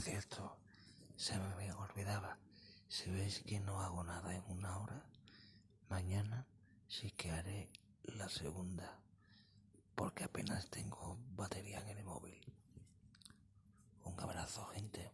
cierto, se me olvidaba, si veis que no hago nada en una hora, mañana sí que haré la segunda, porque apenas tengo batería en el móvil. Un abrazo, gente.